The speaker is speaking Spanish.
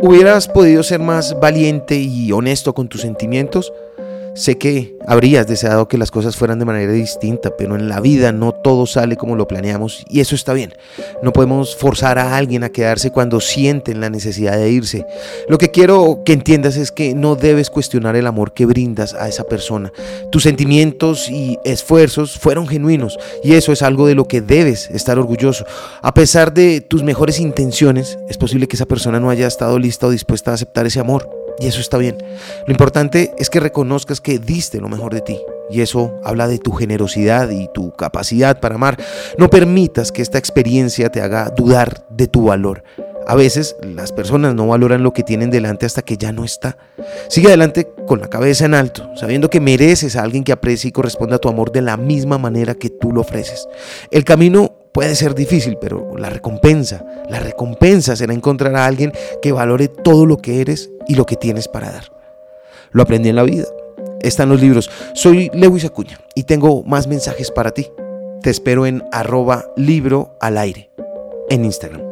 ¿Hubieras podido ser más valiente y honesto con tus sentimientos? Sé que habrías deseado que las cosas fueran de manera distinta, pero en la vida no todo sale como lo planeamos y eso está bien. No podemos forzar a alguien a quedarse cuando sienten la necesidad de irse. Lo que quiero que entiendas es que no debes cuestionar el amor que brindas a esa persona. Tus sentimientos y esfuerzos fueron genuinos y eso es algo de lo que debes estar orgulloso. A pesar de tus mejores intenciones, es posible que esa persona no haya estado lista o dispuesta a aceptar ese amor. Y eso está bien. Lo importante es que reconozcas que diste lo mejor de ti. Y eso habla de tu generosidad y tu capacidad para amar. No permitas que esta experiencia te haga dudar de tu valor. A veces las personas no valoran lo que tienen delante hasta que ya no está. Sigue adelante con la cabeza en alto, sabiendo que mereces a alguien que aprecie y corresponda a tu amor de la misma manera que tú lo ofreces. El camino puede ser difícil, pero la recompensa, la recompensa será encontrar a alguien que valore todo lo que eres y lo que tienes para dar. Lo aprendí en la vida. Están los libros. Soy Lewis Acuña y tengo más mensajes para ti. Te espero en arroba libro al aire en Instagram.